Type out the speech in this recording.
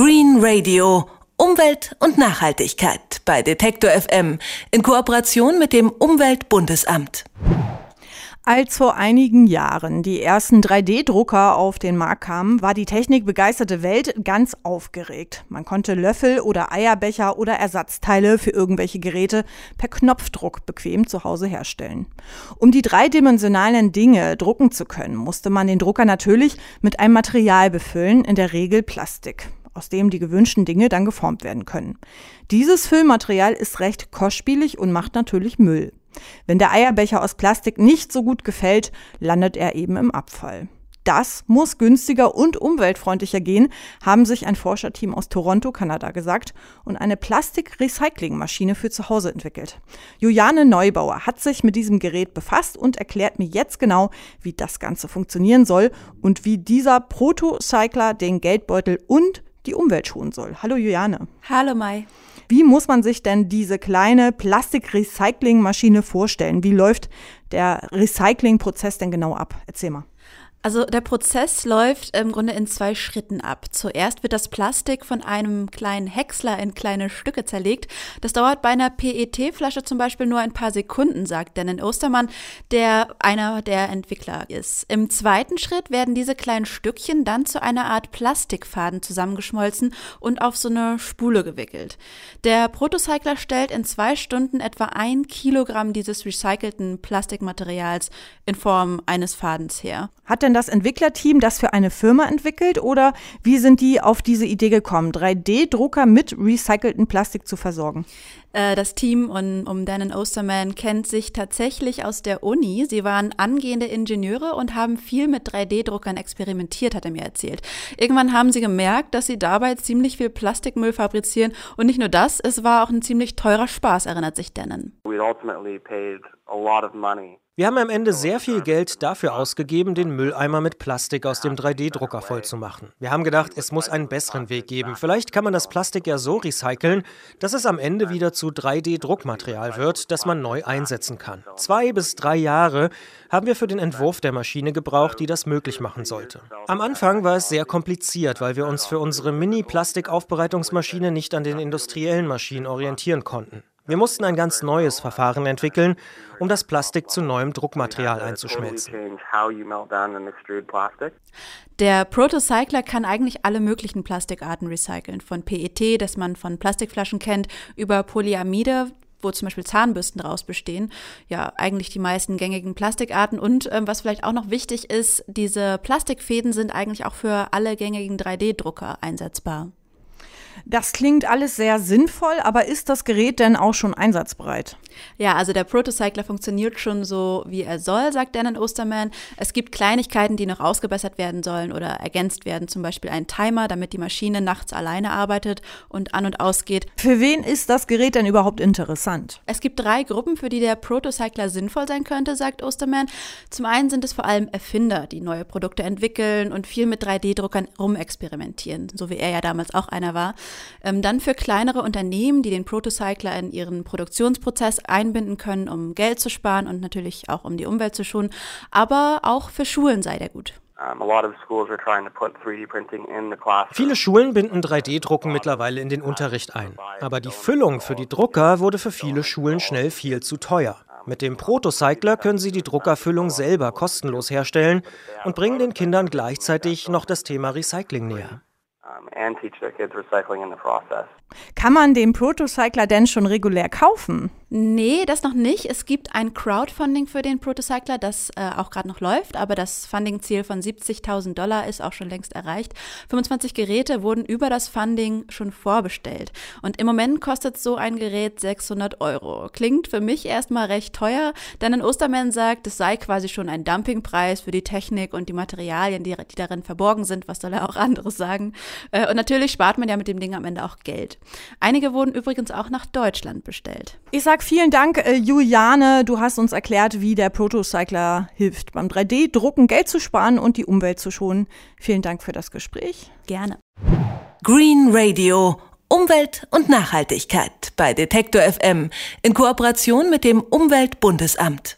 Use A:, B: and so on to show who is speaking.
A: Green Radio. Umwelt und Nachhaltigkeit bei Detektor FM in Kooperation mit dem Umweltbundesamt.
B: Als vor einigen Jahren die ersten 3D-Drucker auf den Markt kamen, war die technikbegeisterte Welt ganz aufgeregt. Man konnte Löffel oder Eierbecher oder Ersatzteile für irgendwelche Geräte per Knopfdruck bequem zu Hause herstellen. Um die dreidimensionalen Dinge drucken zu können, musste man den Drucker natürlich mit einem Material befüllen, in der Regel Plastik aus dem die gewünschten Dinge dann geformt werden können. Dieses Füllmaterial ist recht kostspielig und macht natürlich Müll. Wenn der Eierbecher aus Plastik nicht so gut gefällt, landet er eben im Abfall. Das muss günstiger und umweltfreundlicher gehen, haben sich ein Forscherteam aus Toronto, Kanada gesagt und eine Plastik-Recycling-Maschine für zu Hause entwickelt. Juliane Neubauer hat sich mit diesem Gerät befasst und erklärt mir jetzt genau, wie das Ganze funktionieren soll und wie dieser Protocycler den Geldbeutel und die Umwelt schonen soll. Hallo Juliane.
C: Hallo Mai.
B: Wie muss man sich denn diese kleine Plastik-Recycling-Maschine vorstellen? Wie läuft der Recycling-Prozess denn genau ab? Erzähl mal.
C: Also der Prozess läuft im Grunde in zwei Schritten ab. Zuerst wird das Plastik von einem kleinen Häcksler in kleine Stücke zerlegt. Das dauert bei einer PET-Flasche zum Beispiel nur ein paar Sekunden, sagt Denon Ostermann, der einer der Entwickler ist. Im zweiten Schritt werden diese kleinen Stückchen dann zu einer Art Plastikfaden zusammengeschmolzen und auf so eine Spule gewickelt. Der Protocycler stellt in zwei Stunden etwa ein Kilogramm dieses recycelten Plastikmaterials in Form eines Fadens her.
B: Hat denn das Entwicklerteam das für eine Firma entwickelt oder wie sind die auf diese Idee gekommen, 3D-Drucker mit recyceltem Plastik zu versorgen?
C: Äh, das Team um, um Dan Osterman kennt sich tatsächlich aus der Uni. Sie waren angehende Ingenieure und haben viel mit 3D-Druckern experimentiert, hat er mir erzählt. Irgendwann haben sie gemerkt, dass sie dabei ziemlich viel Plastikmüll fabrizieren und nicht nur das, es war auch ein ziemlich teurer Spaß, erinnert sich Denon. We ultimately paid
D: a lot of money wir haben am Ende sehr viel Geld dafür ausgegeben, den Mülleimer mit Plastik aus dem 3D-Drucker vollzumachen. Wir haben gedacht, es muss einen besseren Weg geben. Vielleicht kann man das Plastik ja so recyceln, dass es am Ende wieder zu 3D-Druckmaterial wird, das man neu einsetzen kann. Zwei bis drei Jahre haben wir für den Entwurf der Maschine gebraucht, die das möglich machen sollte. Am Anfang war es sehr kompliziert, weil wir uns für unsere Mini-Plastikaufbereitungsmaschine nicht an den industriellen Maschinen orientieren konnten. Wir mussten ein ganz neues Verfahren entwickeln, um das Plastik zu neuem Druckmaterial einzuschmelzen.
C: Der Protocycler kann eigentlich alle möglichen Plastikarten recyceln, von PET, das man von Plastikflaschen kennt, über Polyamide, wo zum Beispiel Zahnbürsten daraus bestehen. Ja, eigentlich die meisten gängigen Plastikarten. Und ähm, was vielleicht auch noch wichtig ist, diese Plastikfäden sind eigentlich auch für alle gängigen 3D-Drucker einsetzbar.
B: Das klingt alles sehr sinnvoll, aber ist das Gerät denn auch schon einsatzbereit?
C: Ja, also der Protocycler funktioniert schon so, wie er soll, sagt Danon Osterman. Es gibt Kleinigkeiten, die noch ausgebessert werden sollen oder ergänzt werden, zum Beispiel ein Timer, damit die Maschine nachts alleine arbeitet und an und ausgeht.
B: Für wen ist das Gerät denn überhaupt interessant?
C: Es gibt drei Gruppen, für die der Protocycler sinnvoll sein könnte, sagt Osterman. Zum einen sind es vor allem Erfinder, die neue Produkte entwickeln und viel mit 3D-Druckern rumexperimentieren, so wie er ja damals auch einer war. Ähm, dann für kleinere Unternehmen, die den Protocycler in ihren Produktionsprozess einbinden können, um Geld zu sparen und natürlich auch um die Umwelt zu schonen. Aber auch für Schulen sei der gut.
D: Viele Schulen binden 3D-Drucken mittlerweile in den Unterricht ein. Aber die Füllung für die Drucker wurde für viele Schulen schnell viel zu teuer. Mit dem Protocycler können sie die Druckerfüllung selber kostenlos herstellen und bringen den Kindern gleichzeitig noch das Thema Recycling näher.
B: Kann man den Protocycler denn schon regulär kaufen?
C: Nee, das noch nicht. Es gibt ein Crowdfunding für den Protocycler, das äh, auch gerade noch läuft, aber das Funding-Ziel von 70.000 Dollar ist auch schon längst erreicht. 25 Geräte wurden über das Funding schon vorbestellt. Und im Moment kostet so ein Gerät 600 Euro. Klingt für mich erstmal recht teuer, denn ein Osterman sagt, es sei quasi schon ein Dumpingpreis für die Technik und die Materialien, die, die darin verborgen sind. Was soll er auch anderes sagen? Äh, und natürlich spart man ja mit dem Ding am Ende auch Geld. Einige wurden übrigens auch nach Deutschland bestellt.
B: Ich sag vielen Dank, äh, Juliane. Du hast uns erklärt, wie der Protocycler hilft, beim 3D-Drucken Geld zu sparen und die Umwelt zu schonen. Vielen Dank für das Gespräch.
C: Gerne.
A: Green Radio. Umwelt und Nachhaltigkeit bei Detektor FM in Kooperation mit dem Umweltbundesamt.